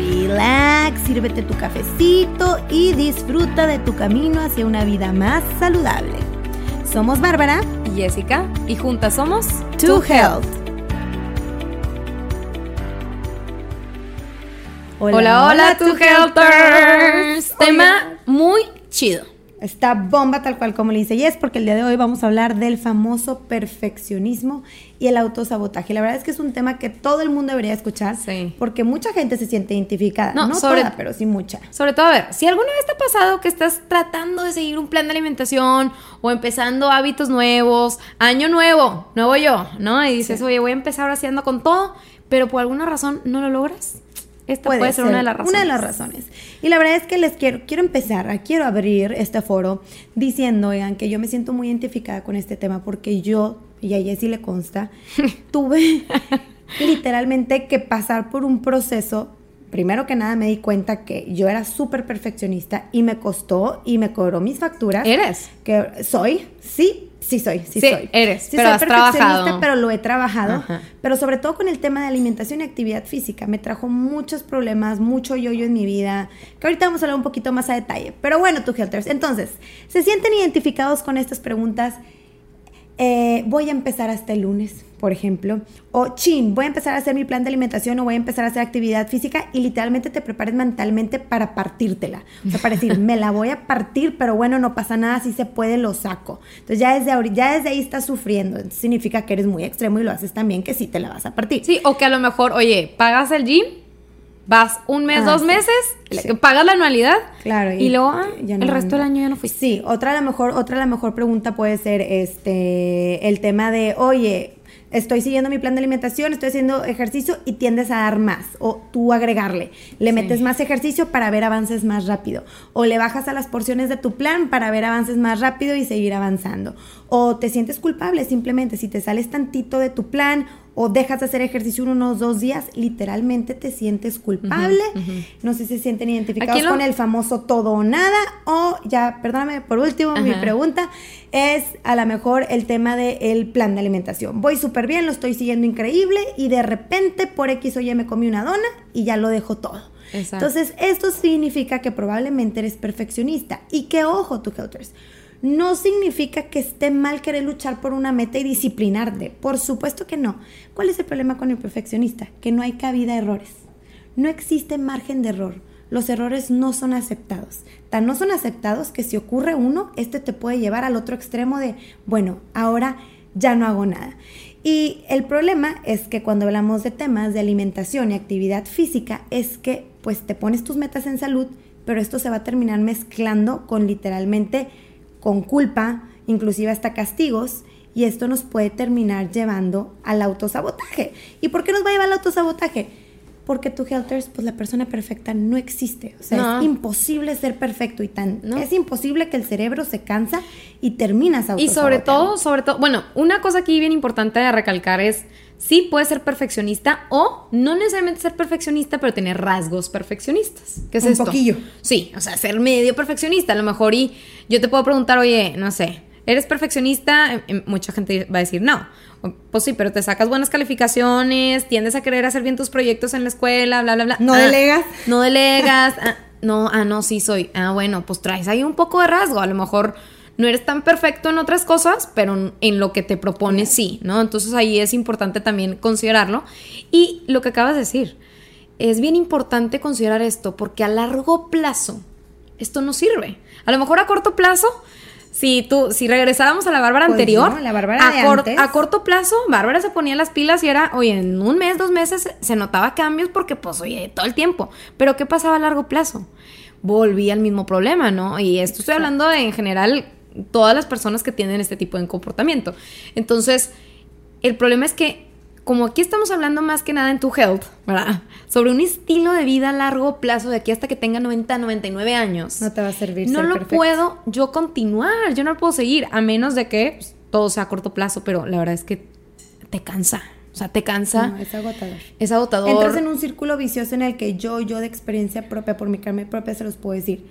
relax, sírvete tu cafecito y disfruta de tu camino hacia una vida más saludable. Somos Bárbara y Jessica y juntas somos To Health. Hola, hola, To Healthers. Tema muy chido. Esta bomba tal cual como le dice Yes, porque el día de hoy vamos a hablar del famoso perfeccionismo y el autosabotaje. La verdad es que es un tema que todo el mundo debería escuchar, Sí. porque mucha gente se siente identificada. No, No, sobre- toda, pero sí mucha. Sobre todo, a ver, si alguna vez te ha pasado que estás tratando de seguir un plan de alimentación o empezando hábitos nuevos, año nuevo, nuevo yo, ¿no? Y dices, Sí. oye, voy a empezar ahora haciendo con todo, pero por alguna razón no lo logras. Esta puede, ser, una de las razones. Una de las razones. Y la verdad es que les quiero, quiero empezar, quiero abrir este foro diciendo, oigan, que yo me siento muy identificada con este tema porque yo, y a Jessie le consta, tuve literalmente que pasar por un proceso. Primero que nada me di cuenta que yo era súper perfeccionista y me costó y me cobró mis facturas. ¿Eres? Que soy, sí, sí soy, sí, Sí, soy. eres, Sí pero soy has trabajado. pero lo he trabajado. Ajá. Pero sobre todo con el tema de alimentación y actividad física. Me trajo muchos problemas, mucho yo-yo en mi vida, que ahorita vamos a hablar un poquito más a detalle. Pero bueno, tú, Helters. Entonces, ¿se sienten identificados con estas preguntas? Eh, voy a empezar hasta el lunes, por ejemplo. O, chin, voy a empezar a hacer mi plan de alimentación o voy a empezar a hacer actividad física y literalmente te prepares mentalmente para partírtela. O sea, para decir, me la voy a partir, pero bueno, no pasa nada, si se puede, lo saco. Entonces ya desde, ahori- ya desde ahí estás sufriendo. Entonces, significa que eres muy extremo y lo haces también que sí te la vas a partir. Sí, o que a lo mejor, oye, pagas el gym, vas un mes, Ah, dos sí. meses, Sí. pagas la anualidad Claro. y, luego ah, ya el no- resto del año ya no fuiste. Sí, otra a la mejor, otra a la mejor pregunta puede ser este el tema de, oye, estoy siguiendo mi plan de alimentación, estoy haciendo ejercicio y tiendes a dar más, o tú agregarle, le Sí. metes más ejercicio para ver avances más rápido, o le bajas a las porciones de tu plan para ver avances más rápido y seguir avanzando, o te sientes culpable simplemente si te sales tantito de tu plan o dejas de hacer ejercicio unos dos días, literalmente te sientes culpable. No sé si se sienten identificados lo- con el famoso todo o nada. O ya, perdóname, por último, mi pregunta es a lo mejor el tema del plan de alimentación. Voy súper bien, lo estoy siguiendo increíble y de repente por X o Y me comí una dona y ya lo dejo todo. Exacto. Entonces, esto significa que probablemente eres perfeccionista. Y que ojo, tu Helters. No significa que esté mal querer luchar por una meta y disciplinarte. Por supuesto que no. ¿Cuál es el problema con el perfeccionista? Que no hay cabida a errores. No existe margen de error. Los errores no son aceptados. Tan no son aceptados que si ocurre uno, este te puede llevar al otro extremo de, bueno, ahora ya no hago nada. Y el problema es que cuando hablamos de temas de alimentación y actividad física, es que pues te pones tus metas en salud, pero esto se va a terminar mezclando con literalmente con culpa, inclusive hasta castigos, y esto nos puede terminar llevando al autosabotaje. ¿Y por qué nos va a llevar al autosabotaje? Porque tu Helters, pues la persona perfecta no existe. O sea, No. es imposible ser perfecto y tan. No. Es imposible que el cerebro se cansa y terminas Y sobre todo, sobre todo, bueno, una cosa aquí bien importante de recalcar es, sí puedes ser perfeccionista o no necesariamente ser perfeccionista, pero tener rasgos perfeccionistas. ¿Qué es Un esto? poquillo. Sí, o sea, ser medio perfeccionista. A lo mejor y yo te puedo preguntar, oye, no sé, ¿eres perfeccionista? Eh, eh, Mucha gente va a decir no. Pues sí, pero te sacas buenas calificaciones, tiendes a querer hacer bien tus proyectos en la escuela, bla, bla, bla. No Ah, delegas. No delegas. ah, no, ah, no, sí soy. Ah, bueno, pues traes ahí un poco de rasgo. A lo mejor no eres tan perfecto en otras cosas, pero en lo que te propones sí, ¿no? Entonces ahí es importante también considerarlo. Y lo que acabas de decir, es bien importante considerar esto porque a largo plazo esto no sirve. A lo mejor a corto plazo, si tú, si regresáramos a la Bárbara Pues anterior, no, la Bárbara a, de cor- antes. a corto plazo, Bárbara se ponía las pilas y era, oye, en un mes, dos meses se notaba cambios porque, pues, oye, todo el tiempo. Pero ¿qué pasaba a largo plazo? Volvía al mismo problema, ¿no? Y esto estoy hablando de, en general, todas las personas que tienen este tipo de comportamiento. Entonces, el problema es que como aquí estamos hablando más que nada en tu health, ¿verdad? Sobre un estilo de vida a largo plazo de aquí hasta que tenga 90, 99 años. No te va a servir. No ser lo perfecto. puedo yo continuar, yo no lo puedo seguir, a menos de que pues, todo sea a corto plazo, pero la verdad es que te cansa. O sea, te cansa. No, es agotador. Es agotador. Entras en un círculo vicioso en el que yo, yo de experiencia propia, por mi carne propia, se los puedo decir,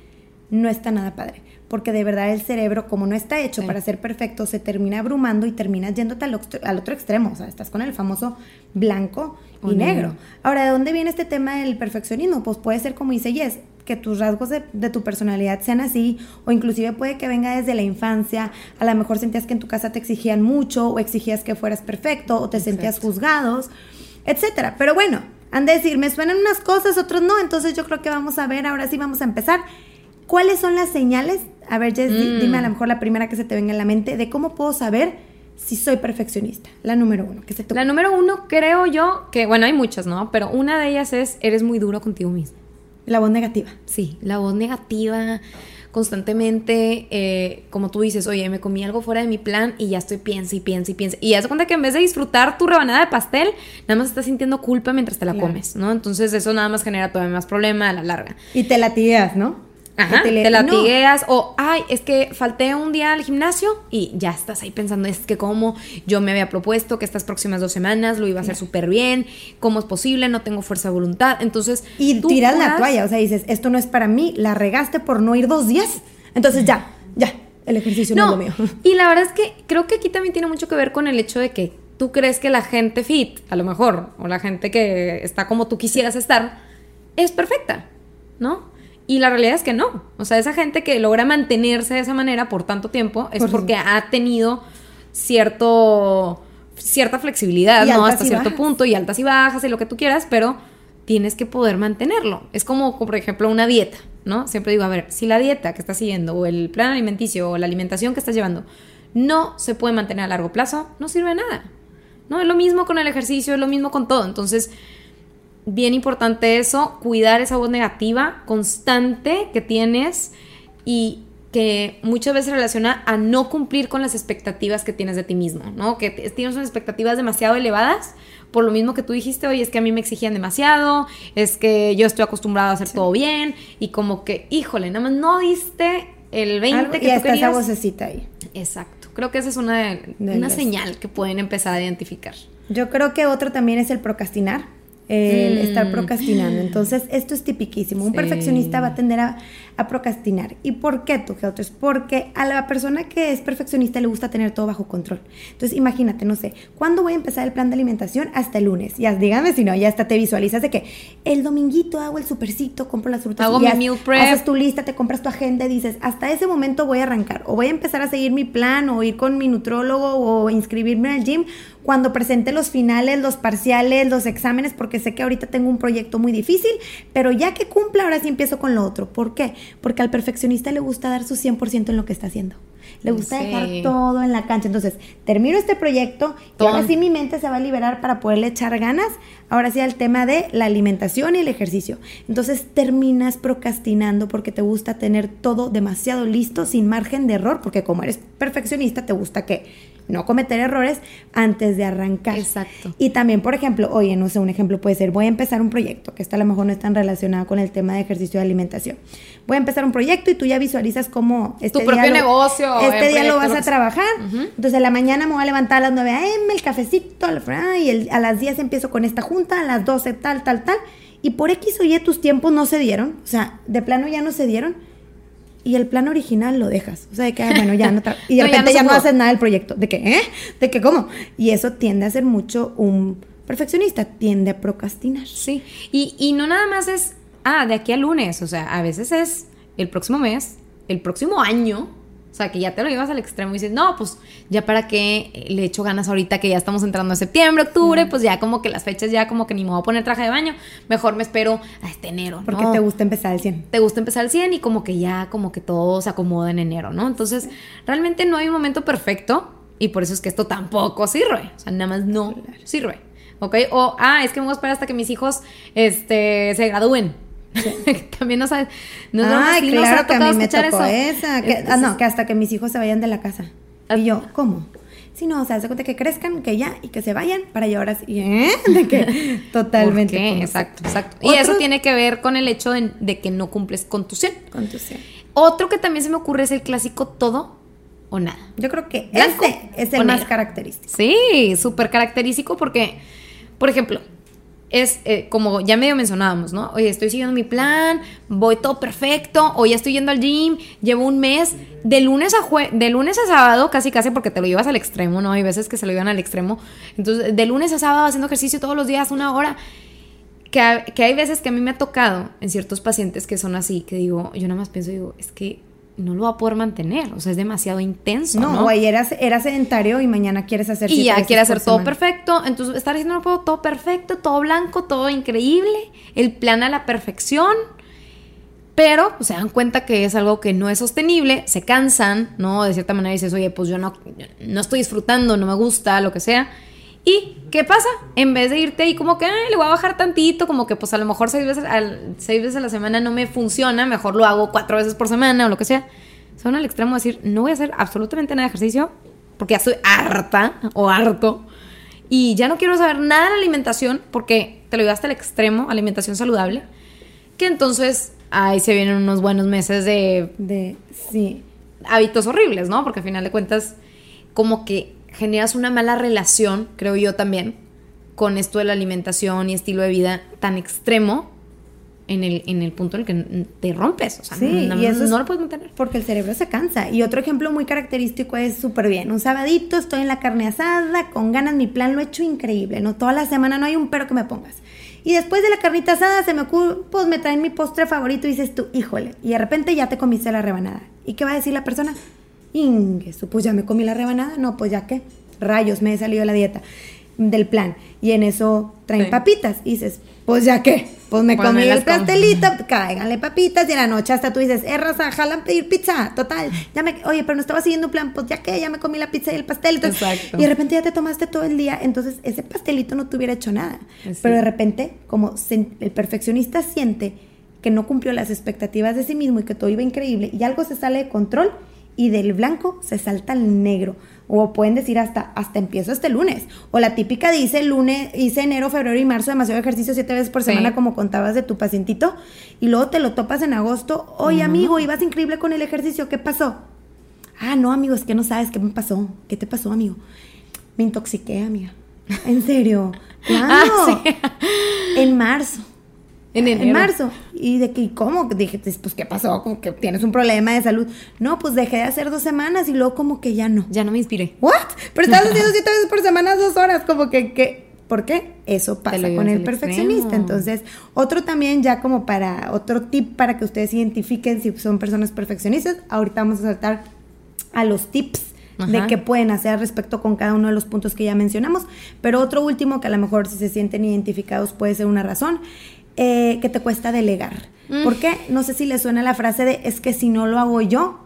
no está nada padre. Porque de verdad el cerebro, como no está hecho Sí. para ser perfecto, se termina abrumando y terminas yéndote al, otro- al otro extremo. O sea, estás con el famoso blanco y negro. negro. Ahora, ¿de dónde viene este tema del perfeccionismo? Pues puede ser como dice Jess, que tus rasgos de, de tu personalidad sean así, o inclusive puede que venga desde la infancia. A lo mejor sentías que en tu casa te exigían mucho, o exigías que fueras perfecto, o te sentías juzgados, etcétera. Pero bueno, han de decir, me suenan unas cosas, otros no, entonces yo creo que vamos a ver, ahora sí vamos a empezar. ¿Cuáles son las señales? A ver, Jess, di- Mm. dime a lo mejor la primera que se te venga en la mente de cómo puedo saber si soy perfeccionista. La número uno, que se La número uno, creo yo, que, bueno, hay muchas, ¿no? Pero una de ellas es, eres muy duro contigo mismo. La voz negativa. Sí, la voz negativa constantemente, eh, como tú dices, oye, me comí algo fuera de mi plan y ya estoy piensa y piensa y piensa. Y haz cuenta que en vez de disfrutar tu rebanada de pastel, nada más estás sintiendo culpa mientras te la Claro. comes, ¿no? Entonces eso nada más genera todavía más problema a la larga. Y te latigueas, ¿no? Ajá, te, le- no. latigueas o, ay, es que falté un día al gimnasio y ya estás ahí pensando, es que como yo me había propuesto que estas próximas dos semanas lo iba a hacer súper bien, ¿cómo es posible? No tengo fuerza de voluntad. Entonces, Y tú tiras la toalla, o sea, dices, esto no es para mí, la regaste por no ir dos días. Entonces ya, ya, el ejercicio no, No, es lo mío. y la verdad es que creo que aquí también tiene mucho que ver con el hecho de que tú crees que la gente fit, a lo mejor, o la gente que está como tú quisieras estar, es perfecta, ¿no? Y la realidad es que no. O sea, esa gente que logra mantenerse de esa manera por tanto tiempo es Por porque ha tenido cierto cierta flexibilidad, Y ¿no? Hasta cierto bajas. punto y altas y bajas y lo que tú quieras, pero tienes que poder mantenerlo. Es como, por ejemplo, una dieta, ¿no? Siempre digo, a ver, si la dieta que estás siguiendo o el plan alimenticio o la alimentación que estás llevando no se puede mantener a largo plazo, no sirve de nada. ¿No? Es lo mismo con el ejercicio, es lo mismo con todo. Entonces, bien importante eso, cuidar esa voz negativa constante que tienes y que muchas veces relaciona a no cumplir con las expectativas que tienes de ti mismo, ¿no? Que tienes unas expectativas demasiado elevadas, por lo mismo que tú dijiste, oye, es que a mí me exigían demasiado, es que yo estoy acostumbrado a hacer todo bien, y como que, híjole, nada más no diste el 20 Algo- que y tú hasta esa vocecita ahí. Exacto, creo que esa es una, De una señal que pueden empezar a identificar. Yo creo que otro también es el procrastinar. El Mm. estar procrastinando. Entonces, esto es tipiquísimo. Un Sí. perfeccionista va a tender a, a procrastinar. ¿Y por qué tú, Helters? Porque a la persona que es perfeccionista le gusta tener todo bajo control. Entonces, imagínate, no sé, ¿cuándo voy a empezar el plan de alimentación? Hasta el lunes. Ya, dígame si no, ya hasta te visualizas de que el dominguito hago el supercito, compro las frutas. Hago y mi haz- meal prep. haces tu lista, te compras tu agenda y dices, hasta ese momento voy a arrancar. O voy a empezar a seguir mi plan, o ir con mi nutrólogo, o inscribirme al gym cuando presente los finales, los parciales, los exámenes, porque sé que ahorita tengo un proyecto muy difícil, pero ya que cumpla, ahora sí empiezo con lo otro. ¿Por qué? Porque al perfeccionista le gusta dar su 100% en lo que está haciendo. Le gusta Sí. dejar todo en la cancha. Entonces, termino este proyecto y ahora sí mi mente se va a liberar para poderle echar ganas. Ahora sí al tema de la alimentación y el ejercicio. Entonces, terminas procrastinando porque te gusta tener todo demasiado listo, sin margen de error, porque como eres perfeccionista, te gusta que no cometer errores antes de arrancar. Exacto. Y también, por ejemplo, oye, no sé, un ejemplo puede ser, voy a empezar un proyecto, que esta a lo mejor no es tan relacionado con el tema de ejercicio de alimentación. Voy a empezar un proyecto y tú ya visualizas cómo este Tu propio día lo- negocio, Este eh, día lo proyecto, vas lo a que sea. trabajar. Ujú. Entonces, en la mañana me voy a levantar a las 9 a.m., el cafecito, a y el- a las 10 empiezo con esta junta, a las 12 tal, tal, tal. Y por X o Y tus tiempos no se dieron, o sea, de plano ya no se dieron. Y el plan original lo dejas. O sea, de que, ah, bueno, ya no. Y de No, ya repente no ya no, haces nada del proyecto. ¿De qué? ¿Eh? ¿De qué? ¿Cómo? Y eso tiende a ser mucho un perfeccionista, tiende a procrastinar. Sí, y, y no nada más es, ah, de aquí al lunes, o sea, a veces es el próximo mes, el próximo año, o sea, que ya te lo llevas al extremo y dices, no, pues ya para qué le echo ganas ahorita que ya estamos entrando a septiembre, octubre, pues ya como que las fechas ya como que ni me voy a poner traje de baño, mejor me espero a este enero, Porque ¿no? te gusta empezar al 100. te gusta empezar al 100 y como que ya como que todo se acomoda en enero, ¿no? Entonces, realmente no hay un momento perfecto y por eso es que esto tampoco sirve, o sea, nada más no sirve, ¿ok? O, ah, es que me voy a esperar hasta que mis hijos este, se gradúen. También no sabes, no Ay, nos claro ha que a mí me tocó eso. esa. Que, ah, no, que hasta que mis hijos se vayan de la casa. Y yo, ¿cómo? Si no, o sea, se cuenta que crezcan, que ya y que se vayan para llevar así, ¿eh? De que totalmente. ¿Por qué? Exacto, exacto. Y eso tiene que ver con el hecho de, que no cumples con tu 100. Con tu 100. Otro que también se me ocurre es el clásico todo o nada. Yo creo que este es el más característico. Sí, súper característico porque, por ejemplo, es eh, como ya medio mencionábamos, ¿no? Oye, estoy siguiendo mi plan, voy todo perfecto, o ya estoy yendo al gym, llevo un mes, de lunes a jue de lunes a sábado, casi casi porque te lo llevas al extremo, ¿no? Hay veces que se lo llevan al extremo. Entonces, de lunes a sábado haciendo ejercicio todos los días, una hora. Que, que hay veces que a mí me ha tocado en ciertos pacientes que son así, que digo, yo nada más pienso, digo, es que no lo va a poder mantener, o sea, es demasiado intenso. No, ¿no? o ayer era, sedentario y mañana quieres hacer Y ya quieres hacer todo perfecto, entonces estar diciendo no puedo todo perfecto, todo blanco, todo increíble, el plan a la perfección, pero pues, se dan cuenta que es algo que no es sostenible, se cansan, ¿no? De cierta manera dices, oye, pues yo no, no estoy disfrutando, no me gusta, lo que sea. ¿Y qué pasa? En vez de irte ahí como que le voy a bajar tantito, como que pues a lo mejor seis veces, al, seis veces a la semana no me funciona, mejor lo hago cuatro veces por semana o lo que sea. Son al extremo de decir, no voy a hacer absolutamente nada de ejercicio porque ya estoy harta o harto y ya no quiero saber nada de alimentación porque te lo llevaste al extremo, alimentación saludable, que entonces ahí se vienen unos buenos meses de, de sí. hábitos horribles, ¿no? Porque al final de cuentas, como que generas una mala relación, creo yo también, con esto de la alimentación y estilo de vida tan extremo en el, en el punto en el que te rompes. O sea, no, y eso no lo puedes mantener. Porque el cerebro se cansa. Y otro ejemplo muy característico es súper bien. Un sabadito, estoy en la carne asada, con ganas, mi plan lo he hecho increíble, ¿no? Toda la semana no hay un pero que me pongas. Y después de la carnita asada se me ocurre, pues me traen mi postre favorito y dices tú, híjole. Y de repente ya te comiste la rebanada. ¿Y qué va a decir la persona? Ingue, pues ya me comí la rebanada, no, pues ya qué, rayos, me he salido de la dieta, del plan. Y en eso traen papitas. Y dices, pues ya qué, pues me comí el pastelito, cáiganle papitas y en la noche hasta tú dices, eh, raza, jalan pedir pizza, total. Ya me, oye, pero no estaba siguiendo un plan, pues ya que ya me comí la pizza y el pastel. y de repente ya te tomaste todo el día, entonces ese pastelito no te hubiera hecho nada. Pero de repente, como el perfeccionista siente que no cumplió las expectativas de sí mismo y que todo iba increíble y algo se sale de control, y del blanco se salta al negro. O pueden decir hasta, hasta empiezo este lunes. O la típica dice lunes, hice enero, febrero y marzo demasiado ejercicio siete veces por semana, como contabas de tu pacientito. Y luego te lo topas en agosto. Oye, amigo, ibas increíble con el ejercicio. ¿Qué pasó? Ah, no, amigo, es que no sabes qué me pasó. ¿Qué te pasó, amigo? Me intoxiqué, amiga. En serio. Ah. En marzo. En, marzo. Y de que, ¿cómo? Dije, pues, ¿qué pasó? Como que tienes un problema de salud. No, pues dejé de hacer dos semanas y luego como que ya no. Ya no me inspiré. ¿What? Pero estabas haciendo siete veces por semana, dos horas. Como que, que ¿por qué? Eso pasa con el perfeccionista. Entonces, otro también ya como para, otro tip para que ustedes identifiquen si son personas perfeccionistas. Ahorita vamos a saltar a los tips de qué pueden hacer respecto con cada uno de los puntos que ya mencionamos. Pero otro último que a lo mejor si se sienten identificados puede ser una razón eh, que te cuesta delegar. Mm. ¿Por qué? No sé si le suena la frase de es que si no lo hago yo,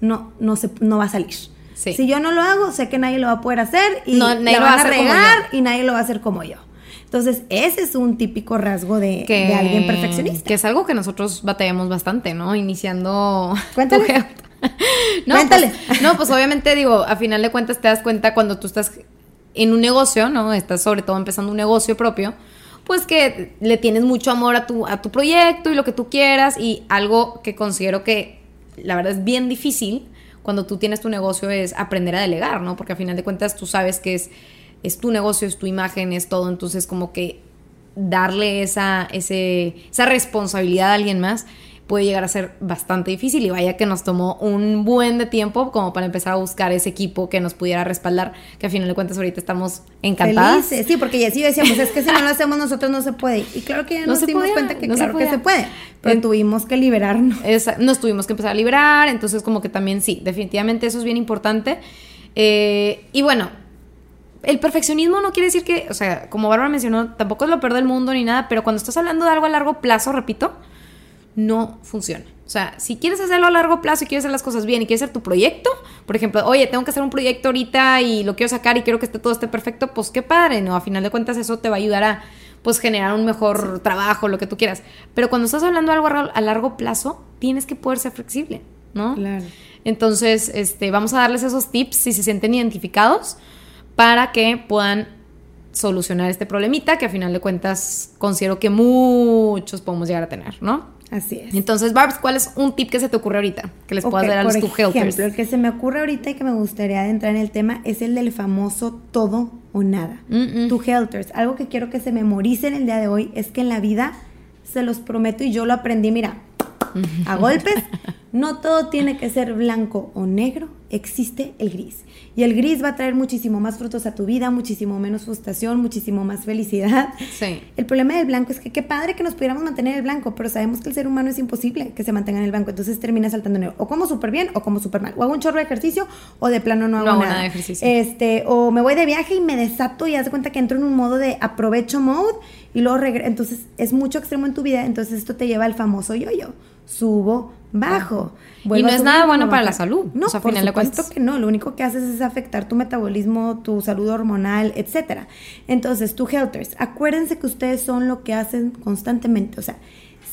no, no, se, no va a salir. Si yo no lo hago, sé que nadie lo va a poder hacer y no, nadie lo va a regar y nadie lo va a hacer como yo. Entonces, ese es un típico rasgo de, de, alguien perfeccionista. Que es algo que nosotros batallamos bastante, ¿no? Iniciando. Cuéntale. no, Cuéntale. Pues, no, pues obviamente digo, a final de cuentas te das cuenta cuando tú estás en un negocio, ¿no? Estás sobre todo empezando un negocio propio pues que le tienes mucho amor a tu, a tu proyecto y lo que tú quieras y algo que considero que la verdad es bien difícil cuando tú tienes tu negocio es aprender a delegar, ¿no? Porque al final de cuentas tú sabes que es, es tu negocio, es tu imagen, es todo, entonces como que darle esa, ese, esa responsabilidad a alguien más puede llegar a ser bastante difícil y vaya que nos tomó un buen de tiempo como para empezar a buscar ese equipo que nos pudiera respaldar, que a final de cuentas ahorita estamos encantadas. sí, porque ya sí decíamos, es que si no lo hacemos nosotros no se puede. Y claro que ya nos dimos cuenta que claro que se puede, pero tuvimos que liberarnos. nos tuvimos que empezar a liberar, entonces como que también sí, definitivamente eso es bien importante. Eh, y bueno, el perfeccionismo no quiere decir que, o sea, como Bárbara mencionó, tampoco es lo peor del mundo ni nada, pero cuando estás hablando de algo a largo plazo, repito, no funciona. O sea, si quieres hacerlo a largo plazo y quieres hacer las cosas bien y quieres hacer tu proyecto, por ejemplo, oye, tengo que hacer un proyecto ahorita y lo quiero sacar y quiero que esté, todo esté perfecto, pues qué padre, ¿no? A final de cuentas eso te va a ayudar a pues generar un mejor trabajo, lo que tú quieras. Pero cuando estás hablando de algo a largo plazo, tienes que poder ser flexible. ¿no? Claro. Entonces, este, vamos a darles esos tips si se sienten identificados para que puedan solucionar este problemita que a final de cuentas considero que muchos podemos llegar a tener, ¿no? Así es. Entonces, Barbs, ¿cuál es un tip que se te ocurre ahorita que les puedas Ok, dar a los por two ejemplo, el que se me ocurre ahorita y que me gustaría entrar en el tema es el del famoso todo o nada. Mm, mm. Two helters. Algo que quiero que se memoricen el día de hoy es que en la vida, se los prometo y yo lo aprendí, mira, a golpes, no todo tiene que ser blanco o negro, existe el gris. Y el gris va a traer muchísimo más frutos a tu vida, muchísimo menos frustración, muchísimo más felicidad. Sí. El problema del blanco es que qué padre que nos pudiéramos mantener el blanco, pero sabemos que el ser humano es imposible que se mantenga en el blanco, entonces termina saltando negro. O como súper bien o como súper mal. O hago un chorro de ejercicio o de plano no hago No hago nada. nada de ejercicio. Este, o me voy de viaje y me desato y haz de cuenta que entro en un modo de aprovecho mode y luego regreso. Entonces es mucho extremo en tu vida, entonces esto te lleva al famoso yo-yo. Subo, bajo. Y no es nada bueno para la salud, No, o sea, por final supuesto que no. Lo único que haces es afectar tu metabolismo, tu salud hormonal, etcétera. Entonces, tu helters, acuérdense que ustedes son lo que hacen constantemente. O sea,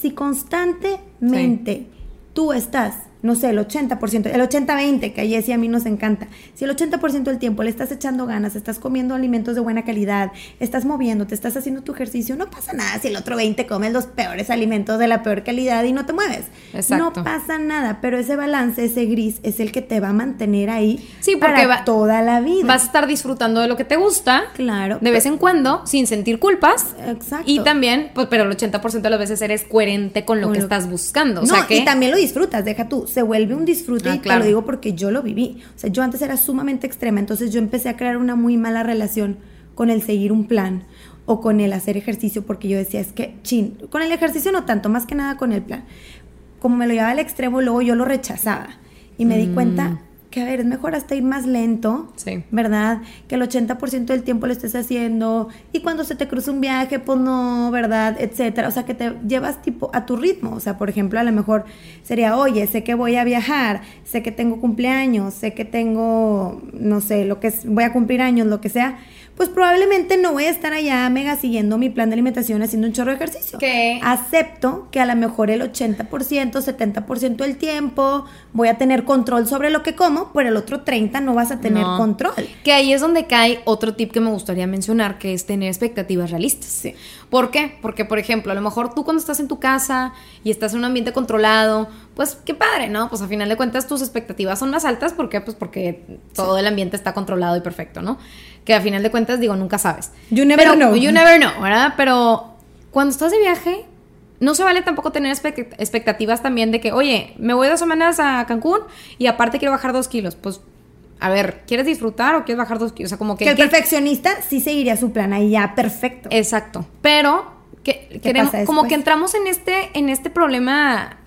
si constantemente tú estás, no sé, el 80%, el 80-20, que a Jessie y a mí nos encanta, si el 80% del tiempo le estás echando ganas, estás comiendo alimentos de buena calidad, estás moviéndote, estás haciendo tu ejercicio, no pasa nada si el otro 20 comes los peores alimentos de la peor calidad y no te mueves. Exacto. No pasa nada, pero ese balance, ese gris, es el que te va a mantener ahí Sí, porque para va- toda la vida. Vas a estar disfrutando de lo que te gusta. Claro. De vez en cuando, sin sentir culpas. Exacto. Y también, pues, pero el 80% de las veces eres coherente con lo Con que lo- estás buscando. O no, sea que. y también lo disfrutas, deja tú, se vuelve un disfrute Ah, y claro. te lo digo porque yo lo viví. O sea, yo antes era sumamente extrema, entonces yo empecé a crear una muy mala relación con el seguir un plan o con el hacer ejercicio porque yo decía, es que, chin, con el ejercicio no tanto, más que nada con el plan. Como me lo llevaba al extremo, luego yo lo rechazaba y me di Mm. cuenta que, a ver, es mejor hasta ir más lento, Sí. ¿verdad? Que el 80% del tiempo lo estés haciendo y cuando se te cruza un viaje, pues no, ¿verdad? Etcétera. O sea, que te llevas tipo a tu ritmo. O sea, por ejemplo, a lo mejor sería, oye, sé que voy a viajar, sé que tengo cumpleaños, sé que tengo, no sé, lo que es, voy a cumplir años, lo que sea. Pues probablemente no voy a estar allá mega siguiendo mi plan de alimentación haciendo un chorro de ejercicio. ¿Qué? Acepto que a lo mejor el 80%, 70% del tiempo voy a tener control sobre lo que como, pero el otro 30 no vas a tener No. control. Que ahí es donde cae otro tip que me gustaría mencionar, que es tener expectativas realistas. ¿Por qué? Porque, por ejemplo, a lo mejor tú cuando estás en tu casa y estás en un ambiente controlado, pues qué padre, ¿no? Pues a final de cuentas tus expectativas son más altas. ¿Por qué? Pues porque todo el ambiente está controlado y perfecto, ¿no? Que a final de cuentas, digo, nunca sabes. You never Pero- know. You never know, ¿verdad? Pero cuando estás de viaje, no se vale tampoco tener expect- expectativas también de que, oye, me voy dos semanas a Cancún y aparte quiero bajar dos kilos. Pues, a ver, ¿quieres disfrutar o quieres bajar dos kilos? O sea, como que... Que el ¿qué- perfeccionista sí seguiría su plan ahí ya, perfecto. Exacto. Pero que queremos, como que entramos en este, en este problema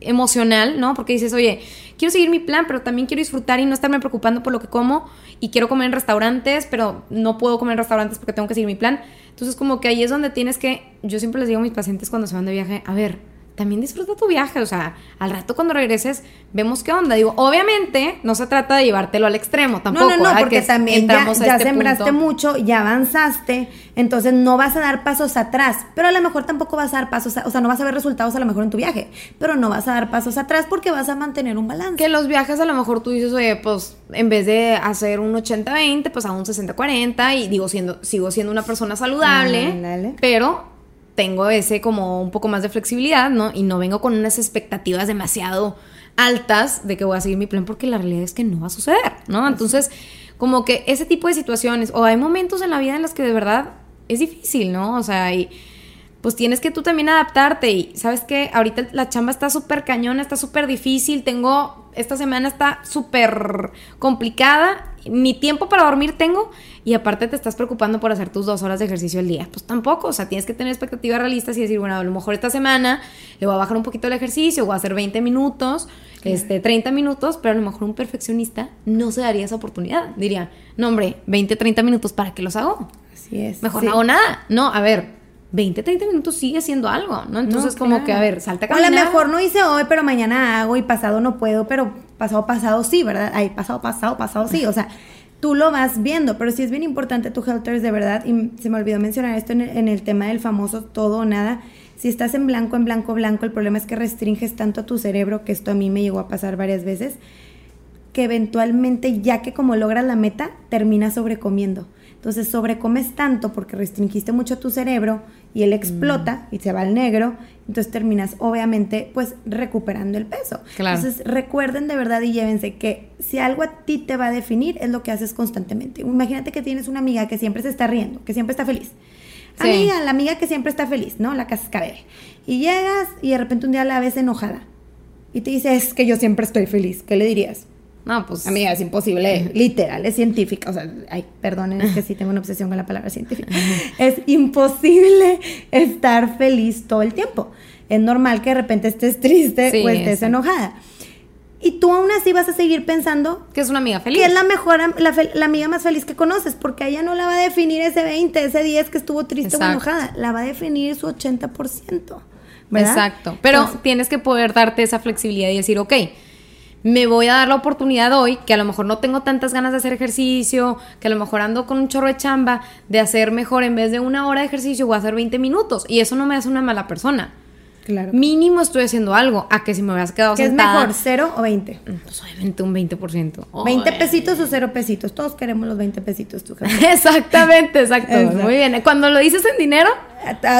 emocional, ¿no? Porque dices, oye, quiero seguir mi plan, pero también quiero disfrutar y no estarme preocupando por lo que como y quiero comer en restaurantes, pero no puedo comer en restaurantes porque tengo que seguir mi plan. Entonces, como que ahí es donde tienes que, yo siempre les digo a mis pacientes cuando se van de viaje, a ver, también disfruta tu viaje, o sea, al rato cuando regreses vemos qué onda. Digo, obviamente no se trata de llevártelo al extremo tampoco. no, no, no, porque Que también ya, este sembraste punto. mucho, ya avanzaste, entonces no vas a dar pasos atrás, pero a lo mejor tampoco vas a dar pasos, a- o sea, no vas a ver resultados a lo mejor en tu viaje, pero no vas a dar pasos atrás porque vas a mantener un balance. Que los viajes a lo mejor tú dices, oye, pues en vez de hacer un 80-20, pues a un 60-40 y digo, siendo, sigo siendo una persona saludable, Ándale. pero tengo ese como un poco más de flexibilidad, ¿no? Y no vengo con unas expectativas demasiado altas de que voy a seguir mi plan porque la realidad es que no va a suceder, ¿no? Entonces, como que ese tipo de situaciones, o hay momentos en la vida en los que de verdad es difícil, ¿no? O sea, y pues tienes que tú también adaptarte y sabes que ahorita la chamba está súper cañona, está súper difícil, tengo, esta semana está súper complicada, ni tiempo para dormir tengo y aparte te estás preocupando por hacer tus dos horas de ejercicio al día. Pues tampoco, o sea, tienes que tener expectativas realistas y decir, bueno, a lo mejor esta semana le voy a bajar un poquito el ejercicio, voy a hacer 20 minutos, este, 30 minutos, pero a lo mejor un perfeccionista no se daría esa oportunidad. Diría, no hombre, 20, 30 minutos, ¿para qué los hago? Así es. Mejor sí. no hago nada. No, a ver, 20, 30 minutos sigue siendo algo, ¿no? Entonces, No, como claro. que, a ver, salta a O a lo caminar. mejor no hice hoy, pero mañana hago y pasado no puedo, pero pasado pasado sí, ¿verdad? Ay, pasado pasado pasado sí, o sea, tú lo vas viendo, pero sí es bien importante tu Helters de verdad, y se me olvidó mencionar esto en el, en el tema del famoso todo o nada, Si estás en blanco, en blanco, blanco, el problema es que restringes tanto a tu cerebro, que esto a mí me llegó a pasar varias veces, que eventualmente, ya que como logras la meta, terminas sobrecomiendo. Entonces sobrecomes tanto porque restringiste mucho a tu cerebro y él explota y se va al negro, entonces terminas obviamente pues recuperando el peso. Entonces recuerden de verdad y llévense que si algo a ti te va a definir es lo que haces constantemente. Imagínate que tienes una amiga que siempre se está riendo, que siempre está feliz. Amiga, la amiga que siempre está feliz, ¿no? La cascabel. Y llegas y de repente un día la ves enojada y te dice, es que yo siempre estoy feliz. ¿Qué le dirías? No, pues. Amiga, es imposible, literal, es científica. O sea, ay, perdonen, es que sí tengo una obsesión con la palabra científica. es imposible estar feliz todo el tiempo. Es normal que de repente estés triste o estés enojada. Y tú aún así vas a seguir pensando que es una amiga feliz. Que es la mejor, la, amiga más feliz que conoces, porque a ella no la va a definir ese 20, ese 10 que estuvo triste o enojada, la va a definir su 80%. ¿verdad? Exacto. Pero tienes que poder darte esa flexibilidad y decir, ok, me voy a dar la oportunidad hoy, que a lo mejor no tengo tantas ganas de hacer ejercicio, que a lo mejor ando con un chorro de chamba, de hacer mejor en vez de una hora de ejercicio, voy a hacer 20 minutos. Y eso no me hace una mala persona. Claro. Mínimo estoy haciendo algo. A que si me hubieras quedado ¿Qué es mejor, cero o 20? Mm, pues obviamente un 20%. 20 pesitos o cero pesitos. Todos queremos los 20 pesitos, tú. Exactamente, exacto. Muy bien. Cuando lo dices en dinero,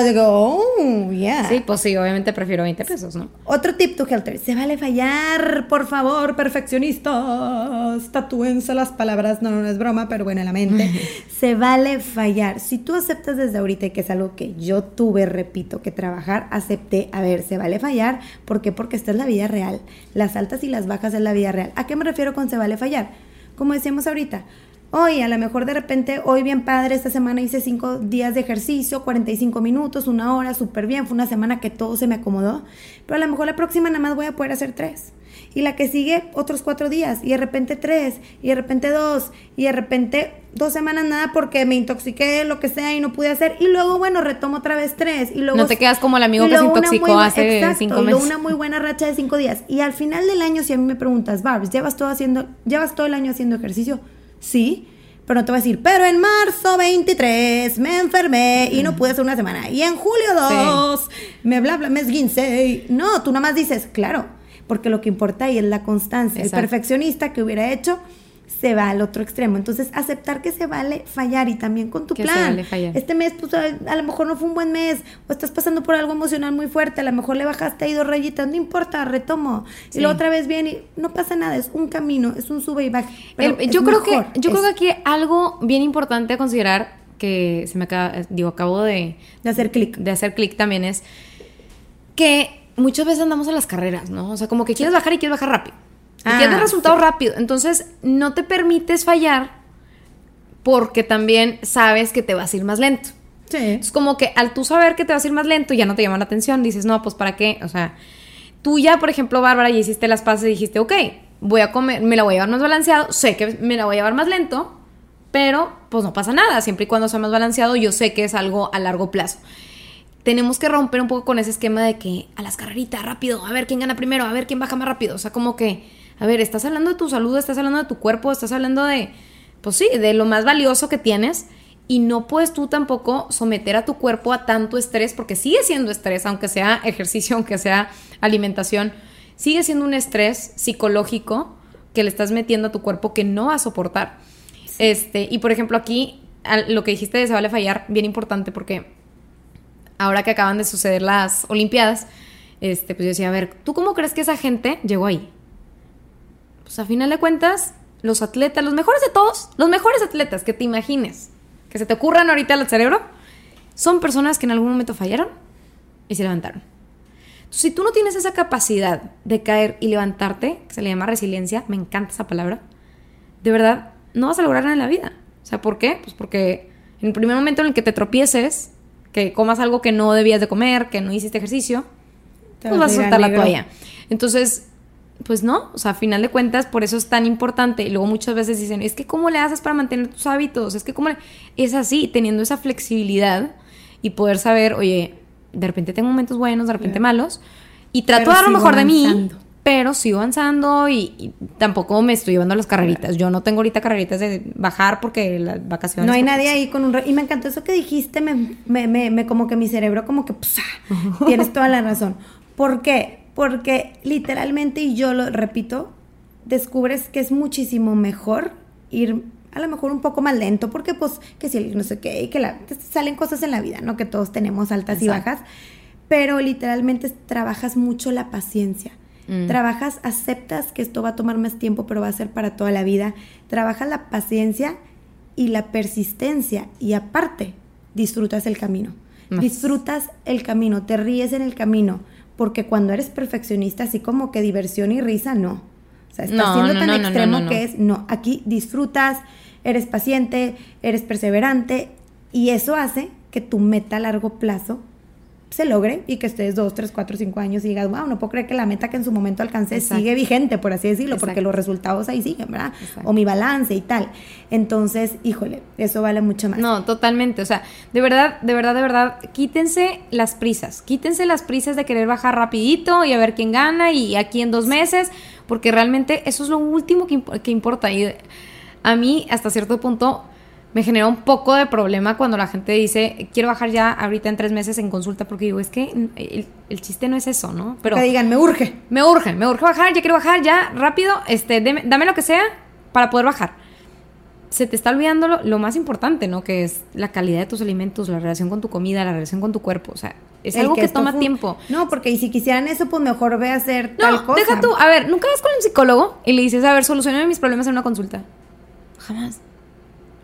Digo, oh, yeah. Sí, pues sí, obviamente prefiero 20 pesos, ¿no? Otro tip, tu Helter. Se vale fallar, por favor, perfeccionistas. Tatúense las palabras. No, no, es broma, pero bueno, en la mente. Se vale fallar. Si tú aceptas desde ahorita, que es algo que yo tuve, repito, que trabajar, acepté. A ver, se vale fallar. ¿Por qué? Porque esta es la vida real. Las altas y las bajas es la vida real. ¿A qué me refiero con se vale fallar? Como decíamos ahorita, Hoy, a lo mejor de repente, hoy bien padre, esta semana hice cinco días de ejercicio, 45 minutos, una hora, súper bien. Fue una semana que todo se me acomodó. Pero a lo mejor la próxima nada más voy a poder hacer tres. Y la que sigue, otros cuatro días. Y de repente tres. Y de repente dos. Y de repente dos semanas nada porque me intoxiqué, lo que sea, y no pude hacer. Y luego, bueno, retomo otra vez tres. Y luego. No te quedas como el amigo que se intoxicó hace cinco meses. Y una muy buena racha de cinco días. Y al final del año, si a mí me preguntas, Barbs, ¿llevas todo, haciendo, ¿llevas todo el año haciendo ejercicio? Sí, pero no te voy a decir, pero en marzo 23 me enfermé y no pude hacer una semana. Y en julio 2 me bla bla, me esguincé. No, tú nada más dices, claro, porque lo que importa ahí es la constancia. El perfeccionista que hubiera hecho se va al otro extremo. Entonces, aceptar que se vale fallar y también con tu plan. Este mes, pues a, lo mejor no fue un buen mes, o estás pasando por algo emocional muy fuerte, a lo mejor le bajaste ahí dos rayitas, no importa, retomo. Y luego otra vez bien y no pasa nada, es un camino, es un sube y baja. yo creo que yo creo que aquí algo bien importante a considerar que se me acaba, digo, acabo de, de hacer clic. De hacer clic también es que muchas veces andamos a las carreras, ¿no? O sea, como que quieres bajar y quieres bajar rápido. Y ah, quieres resultado rápido. Entonces, no te permites fallar porque también sabes que te vas a ir más lento. Sí. Es como que al tú saber que te vas a ir más lento, ya no te llama la atención. Dices, no, pues para qué. O sea, tú ya, por ejemplo, Bárbara, ya hiciste las pases y dijiste, ok, voy a comer, me la voy a llevar más balanceado. Sé que me la voy a llevar más lento, pero pues no pasa nada. Siempre y cuando sea más balanceado, yo sé que es algo a largo plazo tenemos que romper un poco con ese esquema de que a las carreritas, rápido, a ver quién gana primero, a ver quién baja más rápido. O sea, como que a ver, estás hablando de tu salud, estás hablando de tu cuerpo, estás hablando de, pues sí, de lo más valioso que tienes y no puedes tú tampoco someter a tu cuerpo a tanto estrés porque sigue siendo estrés, aunque sea ejercicio, aunque sea alimentación, sigue siendo un estrés psicológico que le estás metiendo a tu cuerpo que no va a soportar. Este, y por ejemplo, aquí lo que dijiste de se vale fallar, bien importante porque ahora que acaban de suceder las Olimpiadas, este, pues yo decía, a ver, ¿tú cómo crees que esa gente llegó ahí? Pues a final de cuentas, los atletas, los mejores de todos, los mejores atletas que te imagines, que se te ocurran ahorita al cerebro, son personas que en algún momento fallaron y se levantaron. si tú no tienes esa capacidad de caer y levantarte, que se le llama resiliencia, me encanta esa palabra, de verdad, no vas a lograr nada en la vida. O sea, ¿por qué? Pues porque en el primer momento en el que te tropieces, que comas algo que no debías de comer, que no hiciste ejercicio, pues vas a soltar la toalla. Entonces, pues no, o sea, a final de cuentas, por eso es tan importante. Y luego muchas veces dicen, es que ¿cómo le haces para mantener tus hábitos? Es que ¿cómo le... Es así, teniendo esa flexibilidad y poder saber, oye, de repente tengo momentos buenos, de repente malos, y trato de dar lo mejor de mí, pero sigo avanzando y, y tampoco me estoy llevando a las carreritas. Yo no tengo ahorita carreritas de bajar porque las vacaciones... No hay nadie ahí con un... re- Y me encantó eso que dijiste, me, me, me, me- como que mi cerebro como que... pues, ah, tienes toda la razón. ¿Por qué? Porque literalmente, y yo lo repito, descubres que es muchísimo mejor ir a lo mejor un poco más lento, porque pues que si el no sé qué, y que la, salen cosas en la vida, ¿no? Que todos tenemos altas y bajas, pero literalmente trabajas mucho la paciencia. Mm. Trabajas, aceptas que esto va a tomar más tiempo, pero va a ser para toda la vida. Trabajas la paciencia y la persistencia y aparte disfrutas el camino. Más. Disfrutas el camino, te ríes en el camino, porque cuando eres perfeccionista, así como que diversión y risa, no. O sea, estás No, siendo no, tan no, extremo que es, no, aquí disfrutas, eres paciente, eres perseverante y eso hace que tu meta a largo plazo se logre y que estés dos, tres, cuatro, cinco años y digas, wow, no puedo creer que la meta que en su momento alcancé Exacto. sigue vigente, por así decirlo, porque los resultados ahí siguen, ¿verdad? Exacto. O mi balance y tal. Entonces, híjole, eso vale mucho más. No, totalmente. O sea, de verdad, de verdad, de verdad, quítense las prisas. Quítense las prisas de querer bajar rapidito y a ver quién gana y aquí en dos meses, porque realmente eso es lo último que, imp- que importa. Y a mí, hasta cierto punto, me genera un poco de problema cuando la gente dice, quiero bajar ya ahorita en tres meses en consulta, porque digo, es que el, el chiste no es eso, ¿no? Pero que digan, me urge. me urge, me urge bajar, ya quiero bajar, ya, rápido, este, deme- dame lo que sea para poder bajar. Se te está olvidando lo, lo más importante, ¿no? Que es la calidad de tus alimentos, la relación con tu comida, la relación con tu cuerpo. O sea, es El algo que, toma tiempo. No, porque y si quisieran eso, pues mejor ve a hacer tal No, cosa. deja tú. A ver, ¿nunca vas con un psicólogo y le dices, a ver, solucioname mis problemas en una consulta? Jamás.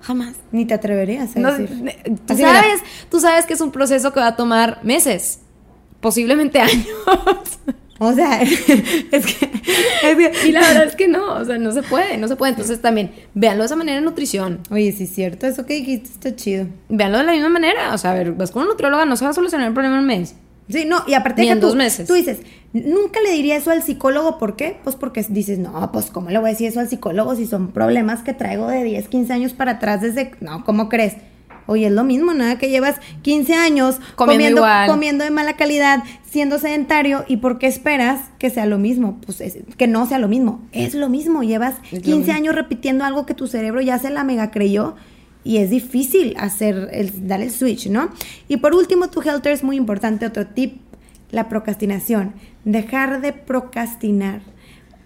Jamás. Ni te atreverías a No, decir. tú Así, mira. sabes, tú sabes que es un proceso que va a tomar meses, posiblemente años. O sea, es que, es que- Y la verdad es que no, o sea, no se puede, no se puede. Entonces también, véanlo de esa manera en nutrición. Oye, sí es cierto, eso que dijiste está chido. Véanlo de la misma manera. O sea, a ver, vas con una nutrióloga, no se va a solucionar el problema en un mes. Sí, no, y aparte Ni que en tú, dos meses. tú dices, nunca le diría eso al psicólogo, ¿por qué? Pues porque dices, no, pues ¿cómo le voy a decir eso al psicólogo si son problemas que traigo de 10, 15 años para atrás desde, no, ¿cómo crees? Oye, es lo mismo, nada que llevas 15 años Comiendo comiendo, igual. comiendo de mala calidad, siendo sedentario, ¿y por qué esperas que sea lo mismo? Pues es- que no sea lo mismo, es lo mismo, llevas Es lo 15 mismo. años repitiendo algo que tu cerebro ya se la mega creyó y es difícil hacer el, dar el switch, ¿no? Y por último, tu Helter es muy importante, otro tip, la procrastinación. Dejar de procrastinar.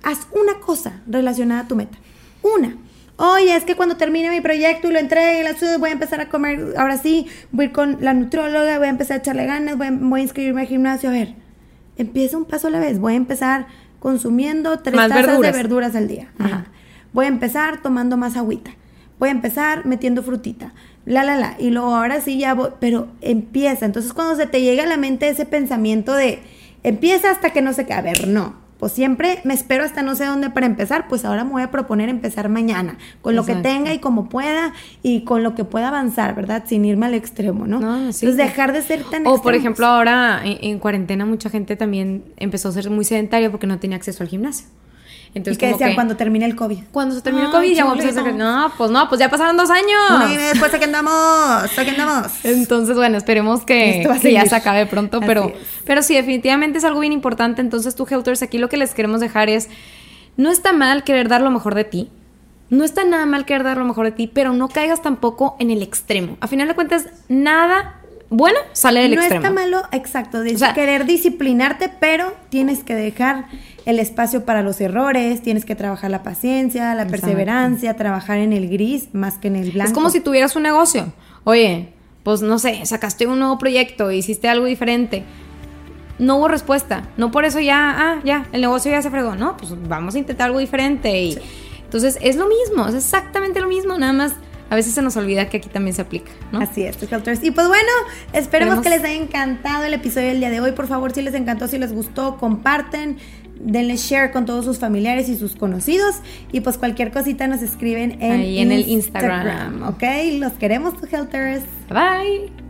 Haz una cosa relacionada a tu meta. Una. Oye, es que cuando termine mi proyecto y lo entregue la subo, voy a empezar a comer, ahora sí, voy a ir con la nutróloga, voy a empezar a echarle ganas, voy a, voy a inscribirme al gimnasio. A ver, empieza un paso a la vez. Voy a empezar consumiendo tres Más tazas verduras. de verduras al día. Ajá. Voy a empezar tomando más agüita. Voy a empezar metiendo frutita. La, la, la. Y luego ahora sí ya voy. Pero empieza. Entonces cuando se te llega a la mente ese pensamiento de empieza hasta que no se qué. A ver, no. Pues siempre me espero hasta no sé dónde para empezar. Pues ahora me voy a proponer empezar mañana. Con lo que tenga y como pueda. Y con lo que pueda avanzar, ¿verdad? Sin irme al extremo, ¿no? No, sí. Entonces dejar de ser tan O por ejemplo, ahora en, en cuarentena mucha gente también empezó a ser muy sedentaria porque no tenía acceso al gimnasio. Y Entonces, que como decían que cuando termine el COVID. cuando se terminó el Ay, COVID ya vamos a hacer... No, pues no, pues ya pasaron dos años. Un año y después, aquí andamos. Aquí andamos. Entonces, bueno, esperemos que, que ya se acabe pronto, Así pero, es. pero sí, definitivamente es algo bien importante. Entonces, tú, Helters, aquí lo que les queremos dejar es, no está mal querer dar lo mejor de ti, no está nada mal querer dar lo mejor de ti, pero no caigas tampoco en el extremo. A final de cuentas, nada bueno sale del no extremo. está malo, exacto, de O sea- querer disciplinarte, pero tienes que dejar el espacio para los errores, tienes que trabajar la paciencia, la perseverancia, trabajar en el gris más que en el blanco. Es como si tuvieras un negocio. Oye, pues no sé, sacaste un nuevo proyecto, hiciste algo diferente. No hubo respuesta. No por eso ya, ah, ya, el negocio ya se fregó. No, pues vamos a intentar algo diferente. Y entonces es lo mismo, es exactamente lo mismo, nada más a veces se nos olvida que aquí también se aplica, ¿no? Así es, Helters. Y pues bueno, esperemos que les haya encantado el episodio del día de hoy. Por favor, si les encantó, si les gustó, comparten, denle share con todos sus familiares y sus conocidos. Y pues cualquier cosita nos escriben en, Ahí en el Instagram. Ok, los queremos, Helters. Bye.